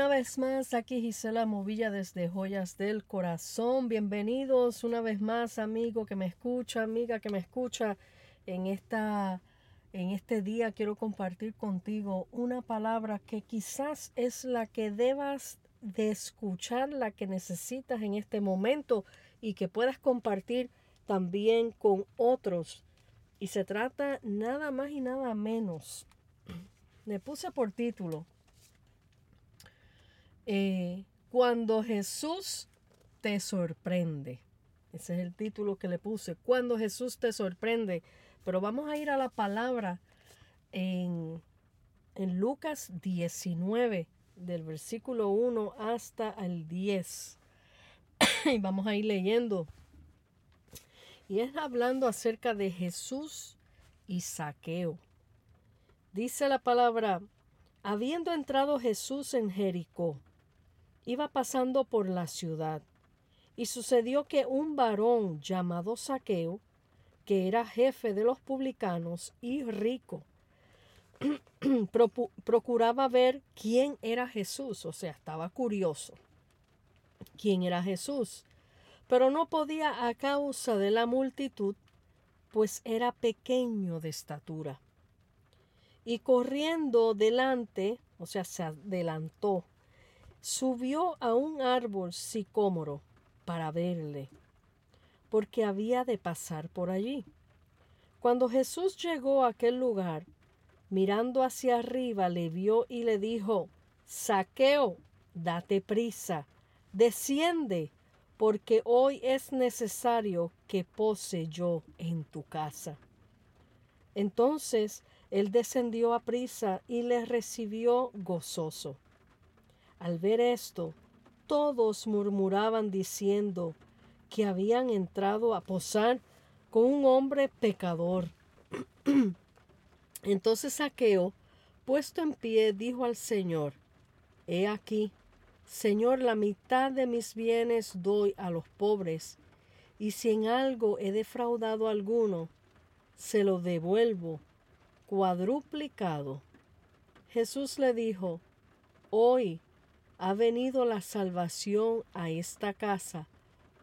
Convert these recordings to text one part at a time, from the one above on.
Una vez más, aquí Gisela Movilla desde Joyas del Corazón. Bienvenidos una vez más, amigo que me escucha, amiga que me escucha. En, esta, en este día quiero compartir contigo una palabra que quizás es la que debas de escuchar, la que necesitas en este momento y que puedas compartir también con otros. Y se trata nada más y nada menos. Le puse por título eh, cuando Jesús te sorprende. Ese es el título que le puse. Cuando Jesús te sorprende. Pero vamos a ir a la palabra en, en Lucas 19, del versículo 1 hasta el 10. y vamos a ir leyendo. Y es hablando acerca de Jesús y saqueo. Dice la palabra, habiendo entrado Jesús en Jericó, iba pasando por la ciudad, y sucedió que un varón llamado Saqueo, que era jefe de los publicanos y rico, procuraba ver quién era Jesús, o sea, estaba curioso. ¿Quién era Jesús? Pero no podía a causa de la multitud, pues era pequeño de estatura. Y corriendo delante, o sea, se adelantó subió a un árbol sicómoro para verle, porque había de pasar por allí. Cuando Jesús llegó a aquel lugar, mirando hacia arriba, le vio y le dijo, Saqueo, date prisa, desciende, porque hoy es necesario que pose yo en tu casa. Entonces él descendió a prisa y le recibió gozoso. Al ver esto, todos murmuraban diciendo que habían entrado a posar con un hombre pecador. Entonces Saqueo, puesto en pie, dijo al Señor, He aquí, Señor, la mitad de mis bienes doy a los pobres, y si en algo he defraudado a alguno, se lo devuelvo cuadruplicado. Jesús le dijo, Hoy ha venido la salvación a esta casa,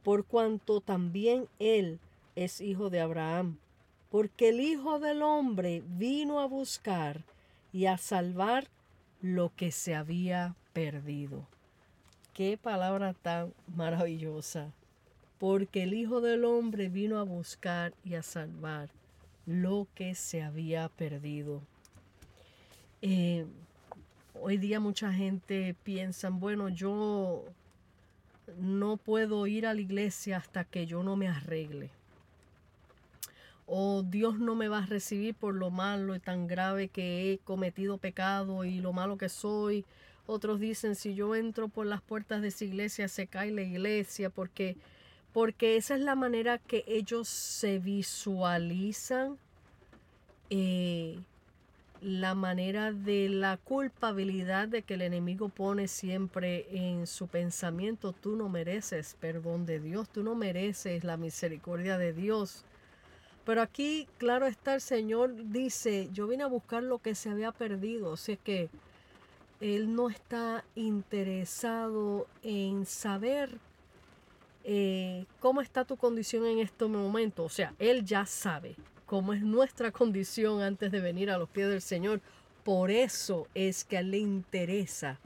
por cuanto también él es hijo de Abraham, porque el Hijo del Hombre vino a buscar y a salvar lo que se había perdido. Qué palabra tan maravillosa. Porque el Hijo del Hombre vino a buscar y a salvar lo que se había perdido. Eh, Hoy día mucha gente piensa, bueno, yo no puedo ir a la iglesia hasta que yo no me arregle. O Dios no me va a recibir por lo malo y tan grave que he cometido pecado y lo malo que soy. Otros dicen, si yo entro por las puertas de esa iglesia, se cae la iglesia, porque, porque esa es la manera que ellos se visualizan eh, la manera de la culpabilidad de que el enemigo pone siempre en su pensamiento, tú no mereces perdón de Dios, tú no mereces la misericordia de Dios. Pero aquí, claro está, el Señor dice, yo vine a buscar lo que se había perdido, o sea que Él no está interesado en saber eh, cómo está tu condición en este momento, o sea, Él ya sabe, como es nuestra condición antes de venir a los pies del Señor. Por eso es que a él le interesa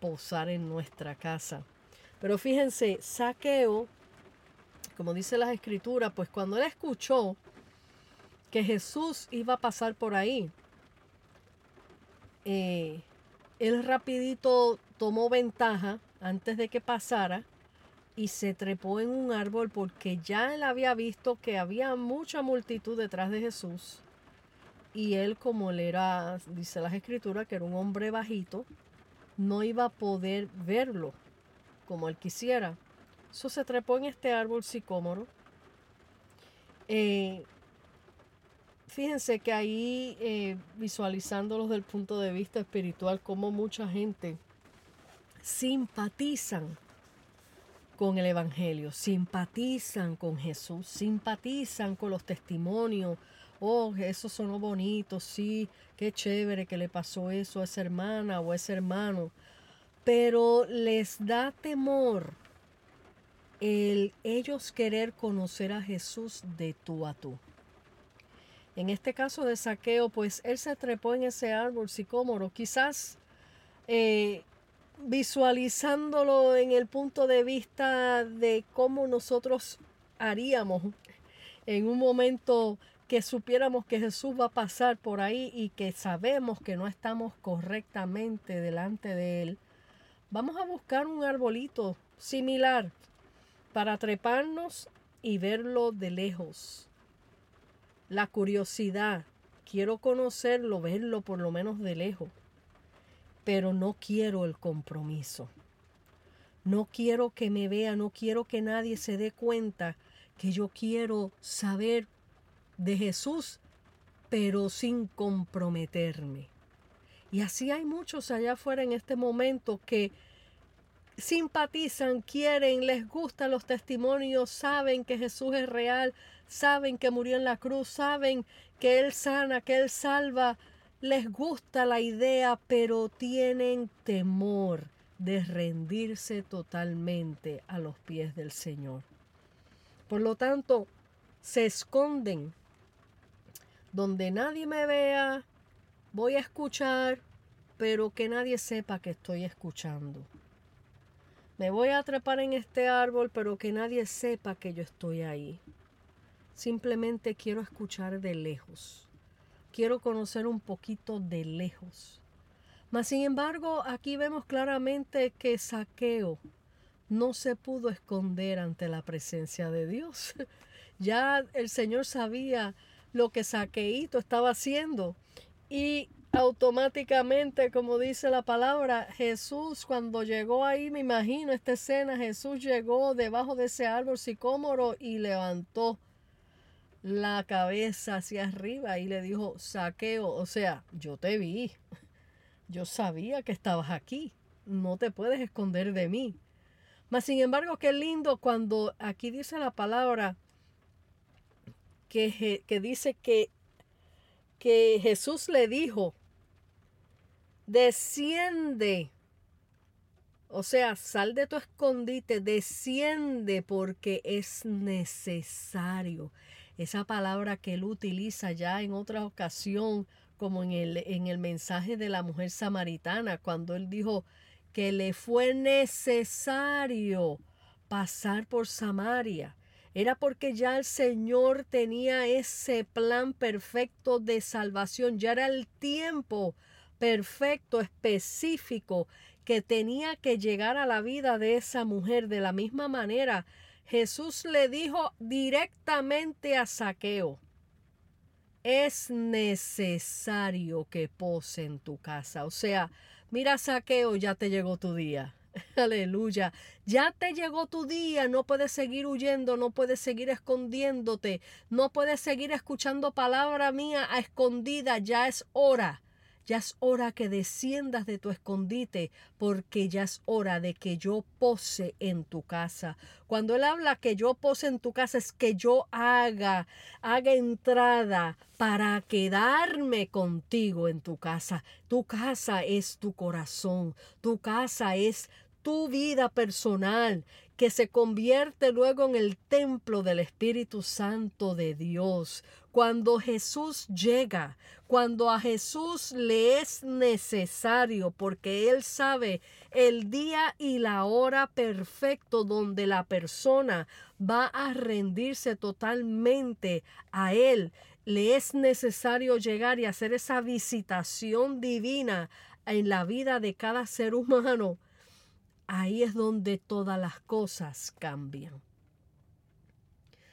posar en nuestra casa. Pero fíjense, Saqueo, como dice las escrituras, pues cuando él escuchó que Jesús iba a pasar por ahí, eh, él rapidito tomó ventaja antes de que pasara y se trepó en un árbol porque ya él había visto que había mucha multitud detrás de Jesús. Y él, como él era, dice las escrituras, que era un hombre bajito, no iba a poder verlo como él quisiera. Eso se trepó en este árbol sicómoro. Eh, fíjense que ahí, eh, visualizándolos desde el punto de vista espiritual, como mucha gente simpatizan con el Evangelio, simpatizan con Jesús, simpatizan con los testimonios. Oh, eso sonó bonito, sí, qué chévere que le pasó eso a esa hermana o a ese hermano. pero les da temor el ellos querer conocer a Jesús de tú a tú. En este caso de saqueo, pues él se trepó en ese árbol sicómoro, quizás eh, visualizándolo en el punto de vista de cómo nosotros haríamos en un momento que supiéramos que Jesús va a pasar por ahí y que sabemos que no estamos correctamente delante de Él, vamos a buscar un arbolito similar para treparnos y verlo de lejos. La curiosidad, quiero conocerlo, verlo por lo menos de lejos, pero no quiero el compromiso. No quiero que me vea, no quiero que nadie se dé cuenta que yo quiero saber de Jesús, pero sin comprometerme. Y así hay muchos allá afuera en este momento que simpatizan, quieren, les gustan los testimonios, saben que Jesús es real, saben que murió en la cruz, saben que Él sana, que Él salva, les gusta la idea, pero tienen temor de rendirse totalmente a los pies del Señor. Por lo tanto, se esconden donde nadie me vea, voy a escuchar, pero que nadie sepa que estoy escuchando. Me voy a trepar en este árbol, pero que nadie sepa que yo estoy ahí. Simplemente quiero escuchar de lejos. Quiero conocer un poquito de lejos. Mas sin embargo, aquí vemos claramente que Saqueo no se pudo esconder ante la presencia de Dios. ya el Señor sabía lo que Saqueito estaba haciendo y automáticamente, como dice la palabra, Jesús cuando llegó ahí, me imagino esta escena, Jesús llegó debajo de ese árbol sicómoro y levantó la cabeza hacia arriba y le dijo, saqueo, o sea, yo te vi, yo sabía que estabas aquí, no te puedes esconder de mí. Mas sin embargo, qué lindo cuando aquí dice la palabra que, que dice que, que Jesús le dijo, desciende, o sea, sal de tu escondite, desciende porque es necesario esa palabra que él utiliza ya en otra ocasión, como en el, en el mensaje de la mujer samaritana, cuando él dijo que le fue necesario pasar por Samaria. Era porque ya el Señor tenía ese plan perfecto de salvación, ya era el tiempo perfecto, específico, que tenía que llegar a la vida de esa mujer de la misma manera Jesús le dijo directamente a Saqueo, es necesario que pose en tu casa. O sea, mira Saqueo, ya te llegó tu día. Aleluya. Ya te llegó tu día. No puedes seguir huyendo, no puedes seguir escondiéndote, no puedes seguir escuchando palabra mía a escondida. Ya es hora ya es hora que desciendas de tu escondite, porque ya es hora de que yo pose en tu casa. Cuando él habla que yo pose en tu casa, es que yo haga, haga entrada para quedarme contigo en tu casa. Tu casa es tu corazón, tu casa es tu vida personal que se convierte luego en el templo del Espíritu Santo de Dios. Cuando Jesús llega, cuando a Jesús le es necesario, porque Él sabe el día y la hora perfecto donde la persona va a rendirse totalmente a Él, le es necesario llegar y hacer esa visitación divina en la vida de cada ser humano ahí es donde todas las cosas cambian.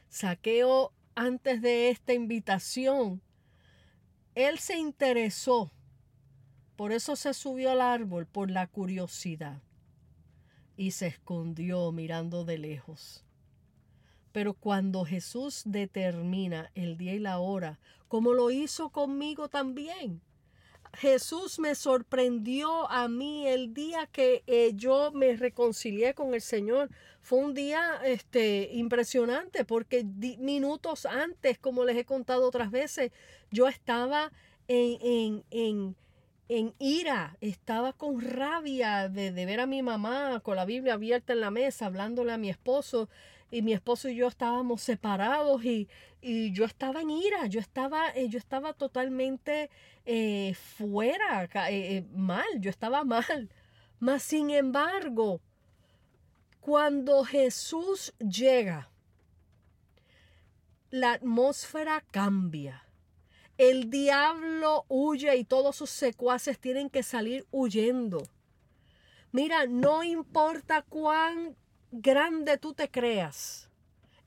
Saqueo, antes de esta invitación, él se interesó, por eso se subió al árbol, por la curiosidad, y se escondió mirando de lejos. Pero cuando Jesús determina el día y la hora, como lo hizo conmigo también, Jesús me sorprendió a mí el día que eh, yo me reconcilié con el Señor. Fue un día este, impresionante porque minutos antes, como les he contado otras veces, yo estaba en, en, en ira, estaba con rabia de, de, ver a mi mamá con la Biblia abierta en la mesa, hablándole a mi esposo, y mi esposo y yo estábamos separados y, y yo estaba en ira, yo estaba, eh, yo estaba totalmente eh, fuera, eh, mal, yo estaba mal. Mas sin embargo, cuando Jesús llega, la atmósfera cambia. El diablo huye y todos sus secuaces tienen que salir huyendo. Mira, no importa cuán grande tú te creas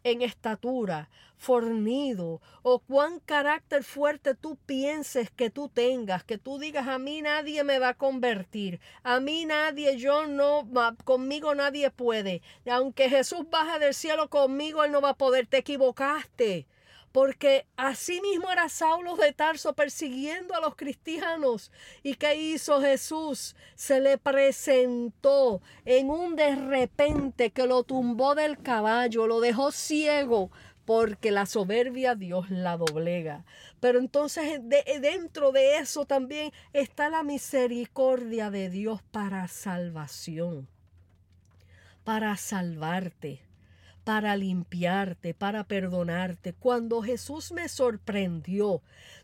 en estatura, fornido, o cuán carácter fuerte tú pienses que tú tengas, que tú digas a mí nadie me va a convertir, a mí nadie, yo no, conmigo nadie puede, aunque Jesús baja del cielo conmigo, él no va a poder, te equivocaste porque así mismo era Saulo de Tarso persiguiendo a los cristianos. ¿Y qué hizo Jesús? Se le presentó en un de repente que lo tumbó del caballo, lo dejó ciego, porque la soberbia Dios la doblega. Pero entonces dentro de eso también está la misericordia de Dios para salvación, para salvarte para limpiarte, para perdonarte. Cuando Jesús me sorprendió,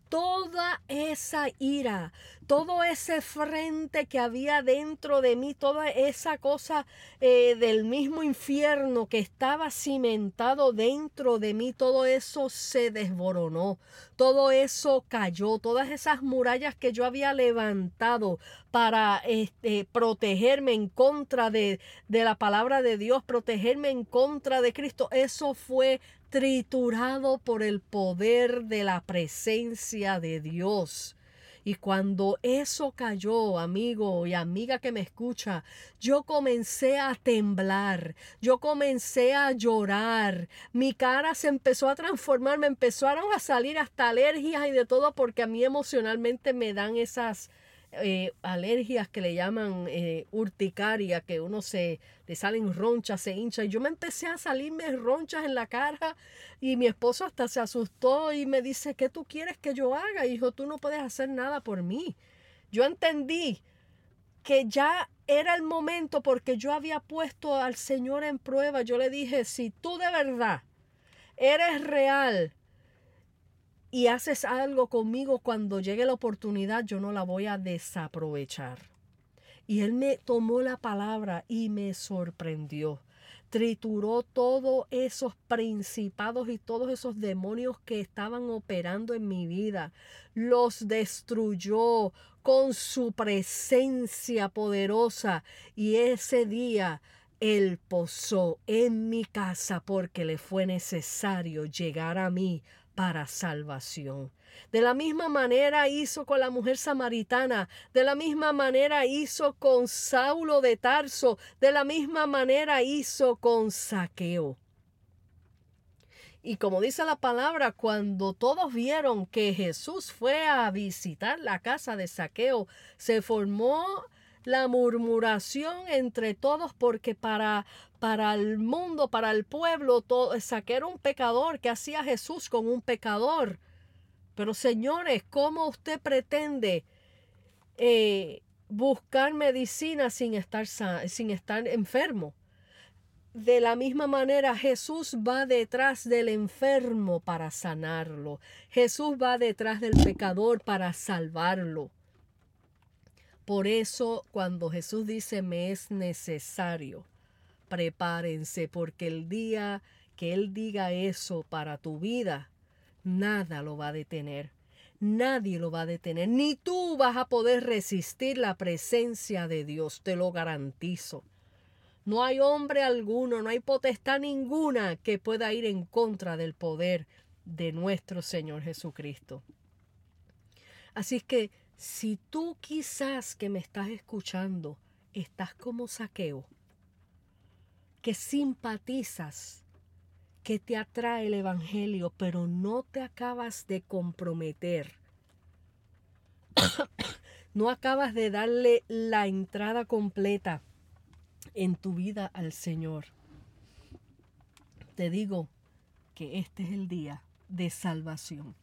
toda esa ira, todo ese frente que había dentro de mí, toda esa cosa eh, del mismo infierno que estaba cimentado dentro de mí, todo eso se desboronó, todo eso cayó, todas esas murallas que yo había levantado para este, protegerme en contra de, de la palabra de Dios, protegerme en contra de Cristo, eso fue triturado por el poder de la presencia de Dios. Y cuando eso cayó, amigo y amiga que me escucha, yo comencé a temblar, yo comencé a llorar, mi cara se empezó a transformar, me empezaron a salir hasta alergias y de todo porque a mí emocionalmente me dan esas eh, alergias que le llaman eh, urticaria, que uno se le salen ronchas, se hincha. Y yo me empecé a salirme ronchas en la cara y mi esposo hasta se asustó y me dice, ¿qué tú quieres que yo haga? Y dijo, tú no puedes hacer nada por mí. Yo entendí que ya era el momento porque yo había puesto al Señor en prueba. Yo le dije, si tú de verdad eres real, y haces algo conmigo cuando llegue la oportunidad, yo no la voy a desaprovechar. Y él me tomó la palabra y me sorprendió. Trituró todos esos principados y todos esos demonios que estaban operando en mi vida. Los destruyó con su presencia poderosa. Y ese día él posó en mi casa porque le fue necesario llegar a mí para salvación. De la misma manera hizo con la mujer samaritana, de la misma manera hizo con Saulo de Tarso, de la misma manera hizo con Saqueo. Y como dice la palabra, cuando todos vieron que Jesús fue a visitar la casa de Saqueo, se formó la murmuración entre todos porque para para el mundo, para el pueblo, todo, era un pecador que hacía Jesús con un pecador. Pero señores, ¿cómo usted pretende eh, buscar medicina sin estar, sin estar enfermo? De la misma manera, Jesús va detrás del enfermo para sanarlo. Jesús va detrás del pecador para salvarlo. Por eso, cuando Jesús dice me es necesario, prepárense porque el día que Él diga eso para tu vida, nada lo va a detener. Nadie lo va a detener, ni tú vas a poder resistir la presencia de Dios, te lo garantizo. No hay hombre alguno, no hay potestad ninguna que pueda ir en contra del poder de nuestro Señor Jesucristo. Así que si tú quizás que me estás escuchando estás como saqueo, que simpatizas, que te atrae el Evangelio, pero no te acabas de comprometer. no acabas de darle la entrada completa en tu vida al Señor. Te digo que este es el día de salvación.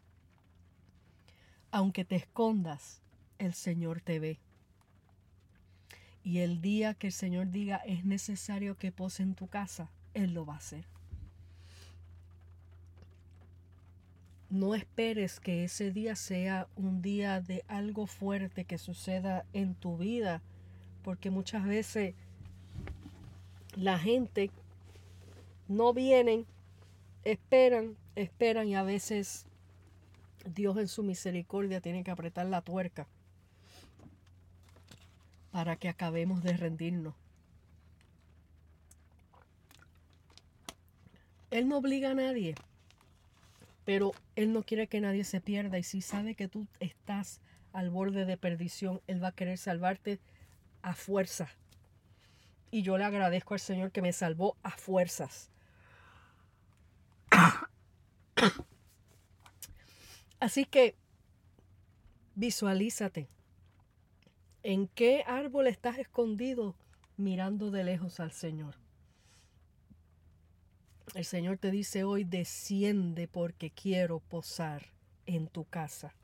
Aunque te escondas, el Señor te ve. Y el día que el Señor diga es necesario que pose en tu casa, Él lo va a hacer. No esperes que ese día sea un día de algo fuerte que suceda en tu vida, porque muchas veces la gente no vienen, esperan, esperan y a veces Dios en su misericordia tiene que apretar la tuerca para que acabemos de rendirnos. Él no obliga a nadie, pero Él no quiere que nadie se pierda y si sabe que tú estás al borde de perdición, Él va a querer salvarte a fuerza. Y yo le agradezco al Señor que me salvó a fuerzas. Así que visualízate. ¿En qué árbol estás escondido mirando de lejos al Señor? El Señor te dice hoy, desciende porque quiero posar en tu casa.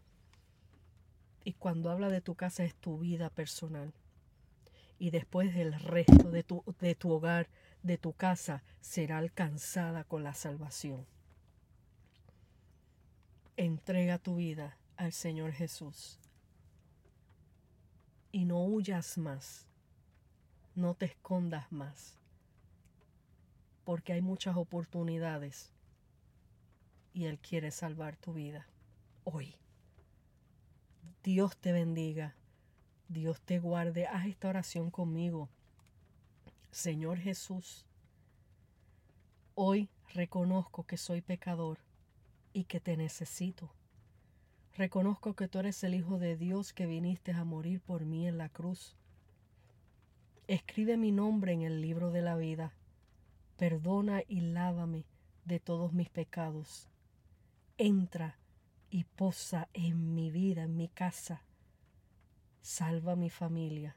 Y cuando habla de tu casa es tu vida personal. Y después el resto de tu, de tu hogar, de tu casa, será alcanzada con la salvación. Entrega tu vida al Señor Jesús y no huyas más, no te escondas más, porque hay muchas oportunidades y Él quiere salvar tu vida hoy. Dios te bendiga, Dios te guarde. Haz esta oración conmigo. Señor Jesús, hoy reconozco que soy pecador y que te necesito. Reconozco que tú eres el Hijo de Dios que viniste a morir por mí en la cruz. Escribe mi nombre en el libro de la vida. Perdona y lávame de todos mis pecados. Entra y posa en mi vida, en mi casa. Salva mi familia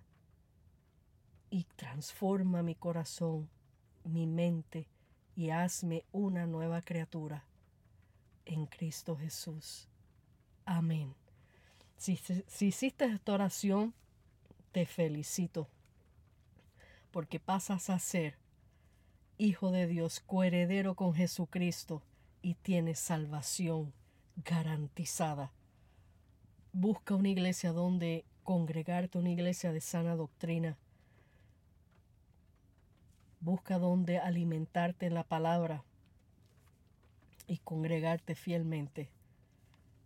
y transforma mi corazón, mi mente y hazme una nueva criatura en Cristo Jesús. Amén. Si, hiciste esta oración, te felicito, porque pasas a ser hijo de Dios, coheredero con Jesucristo y tienes salvación garantizada. Busca una iglesia donde congregarte, una iglesia de sana doctrina. Busca donde alimentarte en la palabra y congregarte fielmente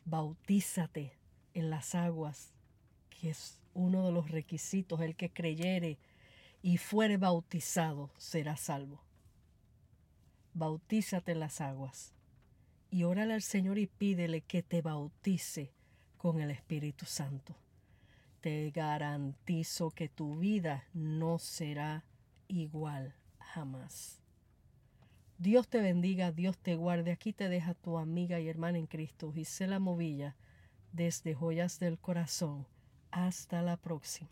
bautízate en las aguas, que es uno de los requisitos, el que creyere y fuere bautizado será salvo. Bautízate en las aguas y órale al Señor y pídele que te bautice con el Espíritu Santo. Te garantizo que tu vida no será igual jamás. Dios te bendiga, Dios te guarde. Aquí te deja tu amiga y hermana en Cristo, Gisela Movilla, desde Joyas del Corazón. Hasta la próxima.